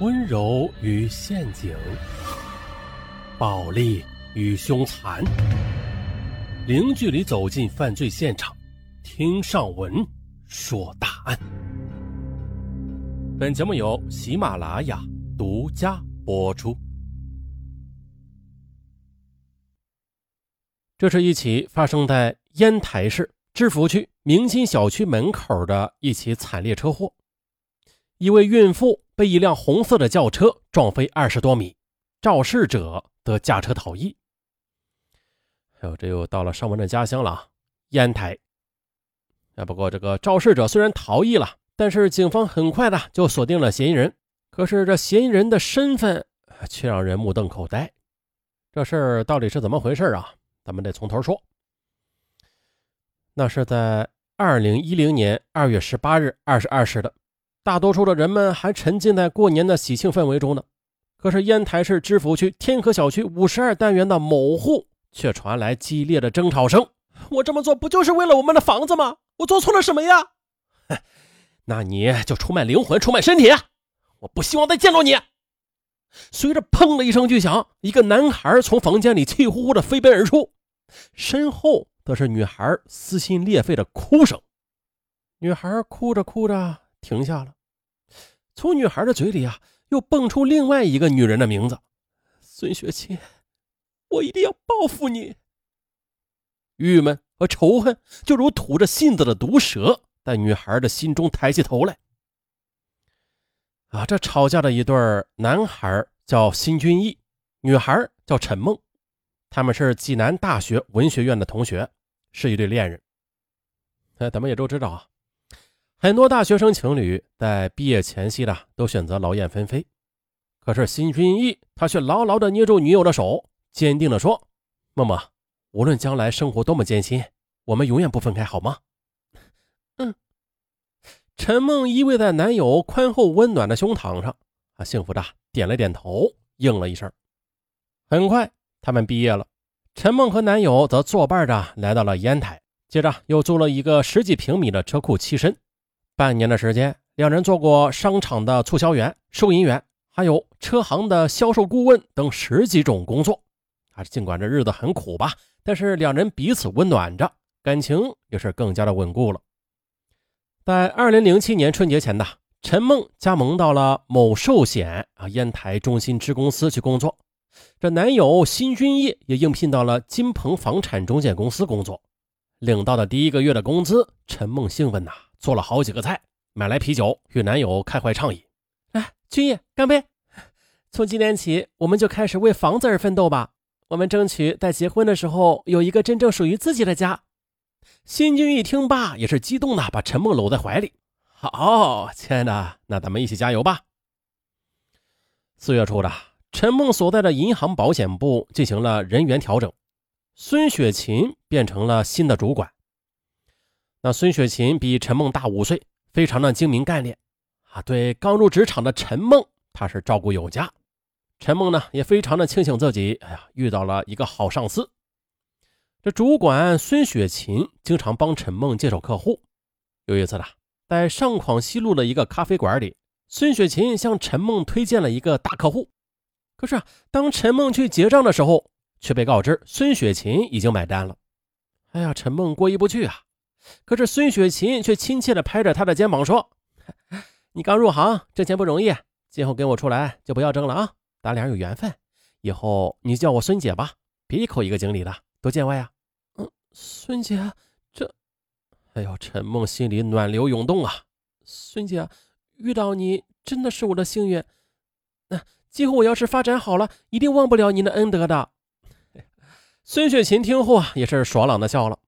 温柔与陷阱，暴力与凶残，零距离走进犯罪现场，听上文说大案。本节目由喜马拉雅独家播出。这是一起发生在烟台市芝罘区明新小区门口的一起惨烈车祸，一位孕妇。被一辆红色的轿车撞飞二十多米，肇事者得驾车逃逸。哎呦，这又到了尚文的家乡了，烟台。啊，不过这个肇事者虽然逃逸了，但是警方很快的就锁定了嫌疑人。可是这嫌疑人的身份却让人目瞪口呆。这事儿到底是怎么回事啊？咱们得从头说。那是在二零一零年二月十八日二十二时的。大多数的人们还沉浸在过年的喜庆氛围中呢，可是烟台市芝罘区天河小区五十二单元的某户却传来激烈的争吵声。我这么做不就是为了我们的房子吗？我做错了什么呀？那你就出卖灵魂，出卖身体！我不希望再见到你。随着砰的一声巨响，一个男孩从房间里气呼呼的飞奔而出，身后则是女孩撕心裂肺的哭声。女孩哭着哭着。停下了，从女孩的嘴里啊，又蹦出另外一个女人的名字：孙雪琴。我一定要报复你！郁闷和仇恨就如吐着信子的毒蛇，在女孩的心中抬起头来。啊，这吵架的一对男孩叫辛君义，女孩叫陈梦，他们是济南大学文学院的同学，是一对恋人。哎，咱们也都知道啊。很多大学生情侣在毕业前夕的都选择劳燕分飞，可是辛君毅他却牢牢地捏住女友的手，坚定地说：“默默，无论将来生活多么艰辛，我们永远不分开，好吗？”嗯。陈梦依偎在男友宽厚温暖的胸膛上，啊，幸福的点了点头，应了一声。很快，他们毕业了，陈梦和男友则作伴着来到了烟台，接着又租了一个十几平米的车库栖身。半年的时间，两人做过商场的促销员、收银员，还有车行的销售顾问等十几种工作。啊，尽管这日子很苦吧，但是两人彼此温暖着，感情也是更加的稳固了。在二零零七年春节前呢，陈梦加盟到了某寿险啊烟台中心支公司去工作，这男友辛君业也应聘到了金鹏房产中介公司工作。领到的第一个月的工资，陈梦兴奋呐。做了好几个菜，买来啤酒与男友开怀畅饮。来，君逸，干杯！从今天起，我们就开始为房子而奋斗吧。我们争取在结婚的时候有一个真正属于自己的家。新君一听罢，也是激动的把陈梦搂在怀里。好，亲爱的，那咱们一起加油吧。四月初的，陈梦所在的银行保险部进行了人员调整，孙雪琴变成了新的主管。那孙雪琴比陈梦大五岁，非常的精明干练啊。对刚入职场的陈梦，她是照顾有加。陈梦呢，也非常的庆幸自己，哎呀，遇到了一个好上司。这主管孙雪琴经常帮陈梦介绍客户。有一次呢，在上广西路的一个咖啡馆里，孙雪琴向陈梦推荐了一个大客户。可是啊，当陈梦去结账的时候，却被告知孙雪琴已经买单了。哎呀，陈梦过意不去啊。可是孙雪琴却亲切地拍着他的肩膀说：“你刚入行，挣钱不容易，今后跟我出来就不要争了啊！咱俩有缘分，以后你叫我孙姐吧，别一口一个经理的，多见外啊！”嗯，孙姐，这……哎呦，陈梦心里暖流涌动啊！孙姐，遇到你真的是我的幸运。那今后我要是发展好了，一定忘不了您的恩德的。孙雪琴听后啊，也是爽朗的笑了。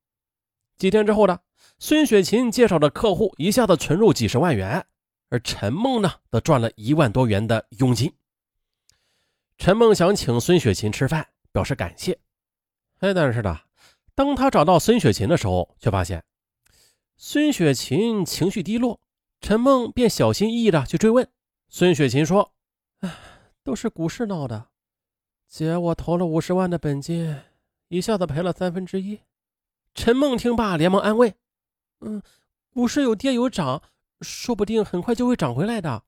几天之后呢？孙雪琴介绍的客户一下子存入几十万元，而陈梦呢，则赚了一万多元的佣金。陈梦想请孙雪琴吃饭，表示感谢。哎，但是呢，当他找到孙雪琴的时候，却发现孙雪琴情绪低落。陈梦便小心翼翼的去追问。孙雪琴说：“哎，都是股市闹的，姐，我投了五十万的本金，一下子赔了三分之一。”陈梦听罢，连忙安慰。嗯，股市有跌有涨，说不定很快就会涨回来的。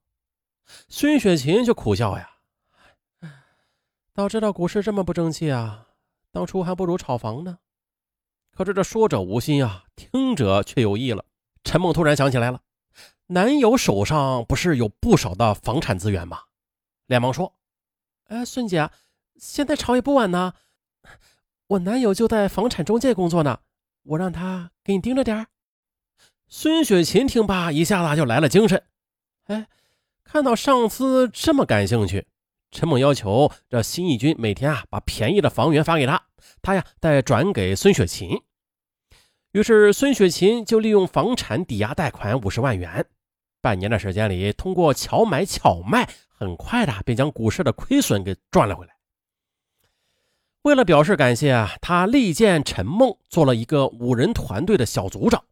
孙雪琴却苦笑呀：“早知道股市这么不争气啊，当初还不如炒房呢。”可是这说者无心啊，听者却有意了。陈梦突然想起来了，男友手上不是有不少的房产资源吗？连忙说：“哎，孙姐，现在炒也不晚呢。我男友就在房产中介工作呢，我让他给你盯着点孙雪琴听罢，一下子就来了精神。哎，看到上司这么感兴趣，陈猛要求这新义军每天啊把便宜的房源发给他，他呀再转给孙雪琴。于是孙雪琴就利用房产抵押贷款五十万元，半年的时间里，通过巧买巧卖，很快的便将股市的亏损给赚了回来。为了表示感谢啊，他力荐陈梦做了一个五人团队的小组长。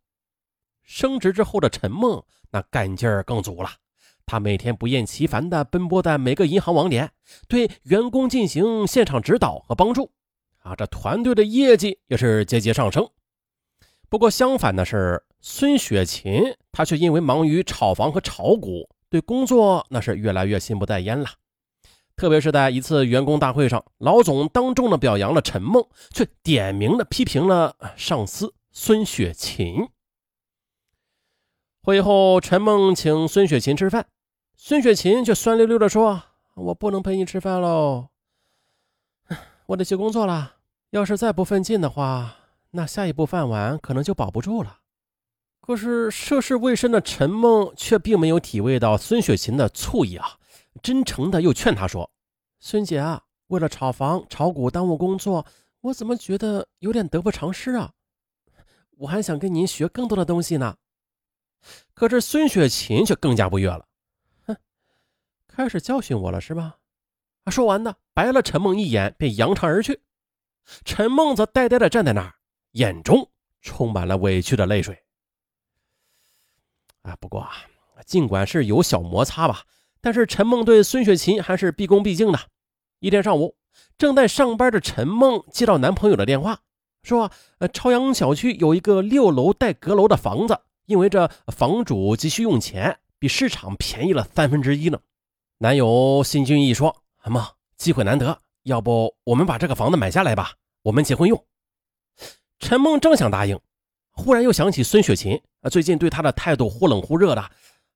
升职之后的陈梦，那干劲儿更足了。他每天不厌其烦地奔波在每个银行网点，对员工进行现场指导和帮助。啊，这团队的业绩也是节节上升。不过相反的是，孙雪琴她却因为忙于炒房和炒股，对工作那是越来越心不在焉了。特别是在一次员工大会上，老总当众的表扬了陈梦，却点名的批评了上司孙雪琴。会后，陈梦请孙雪琴吃饭，孙雪琴却酸溜溜地说：“我不能陪你吃饭喽，我得去工作了。要是再不奋进的话，那下一步饭碗可能就保不住了。”可是涉世未深的陈梦却并没有体味到孙雪琴的醋意啊，真诚的又劝她说：“孙姐啊，为了炒房炒股耽误工作，我怎么觉得有点得不偿失啊？我还想跟您学更多的东西呢。”可是孙雪琴却更加不悦了，哼，开始教训我了是吧？啊说完呢，白了陈梦一眼，便扬长而去。陈梦则呆呆的站在那儿，眼中充满了委屈的泪水。啊，不过啊，尽管是有小摩擦吧，但是陈梦对孙雪琴还是毕恭毕敬的。一天上午，正在上班的陈梦接到男朋友的电话，说：“呃，朝阳小区有一个六楼带阁楼的房子。”因为这房主急需用钱，比市场便宜了三分之一呢。男友辛俊义说：“梦，机会难得，要不我们把这个房子买下来吧，我们结婚用。”陈梦正想答应，忽然又想起孙雪琴啊，最近对他的态度忽冷忽热的，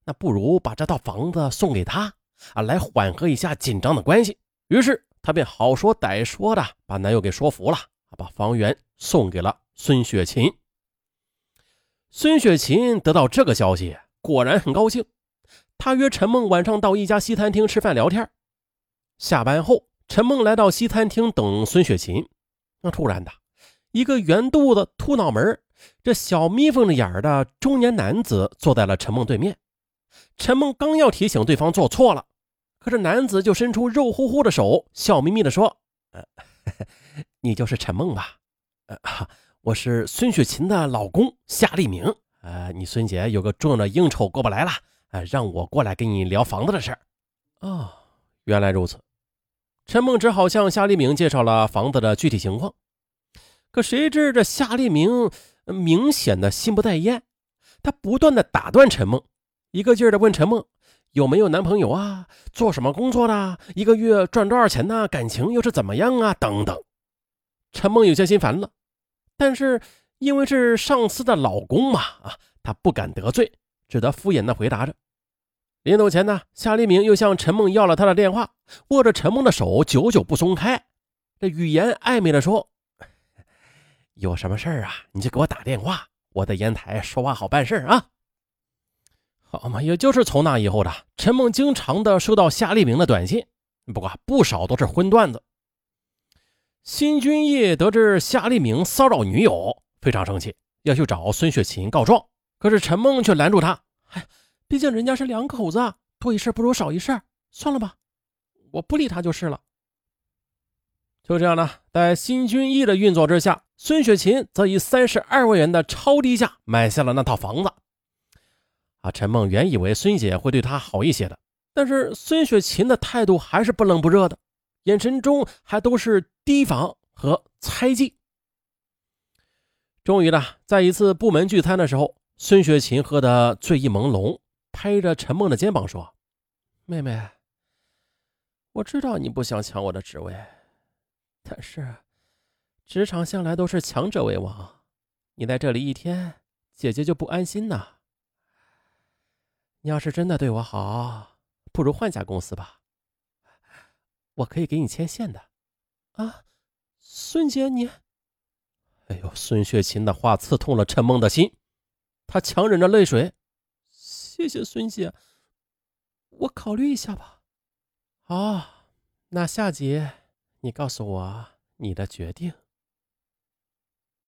那不如把这套房子送给他啊，来缓和一下紧张的关系。于是她便好说歹说的把男友给说服了，把房源送给了孙雪琴。孙雪琴得到这个消息，果然很高兴。她约陈梦晚上到一家西餐厅吃饭聊天。下班后，陈梦来到西餐厅等孙雪琴。那突然的，一个圆肚子、秃脑门、这小眯缝着眼的中年男子坐在了陈梦对面。陈梦刚要提醒对方做错了，可是男子就伸出肉乎乎的手，笑眯眯地说：“呃，你就是陈梦吧？呃。”我是孙雪琴的老公夏立明，呃，你孙姐有个重要的应酬过不来了，呃，让我过来跟你聊房子的事儿。哦，原来如此。陈梦只好向夏立明介绍了房子的具体情况，可谁知这夏立明明显的心不在焉，他不断的打断陈梦，一个劲儿的问陈梦有没有男朋友啊，做什么工作的，一个月赚多少钱呢，感情又是怎么样啊，等等。陈梦有些心烦了。但是因为是上司的老公嘛，啊，他不敢得罪，只得敷衍的回答着。临走前呢，夏立明又向陈梦要了他的电话，握着陈梦的手，久久不松开。这语言暧昧的说：“有什么事儿啊，你就给我打电话，我在烟台说话好办事啊。”好嘛，也就是从那以后的，陈梦经常的收到夏立明的短信，不过不少都是荤段子。辛君义得知夏立明骚扰女友，非常生气，要去找孙雪琴告状。可是陈梦却拦住他：“哎，毕竟人家是两口子，多一事不如少一事，算了吧，我不理他就是了。”就这样呢，在辛君义的运作之下，孙雪琴则以三十二万元的超低价买下了那套房子。啊，陈梦原以为孙姐会对他好一些的，但是孙雪琴的态度还是不冷不热的。眼神中还都是提防和猜忌。终于呢，在一次部门聚餐的时候，孙雪琴喝得醉意朦胧，拍着陈梦的肩膀说：“妹妹，我知道你不想抢我的职位，但是职场向来都是强者为王，你在这里一天，姐姐就不安心呐。你要是真的对我好，不如换家公司吧，我可以给你牵线的。啊，孙姐你，哎呦，孙雪琴的话刺痛了陈梦的心，她强忍着泪水，谢谢孙姐。我考虑一下吧。好，那下集你告诉我你的决定。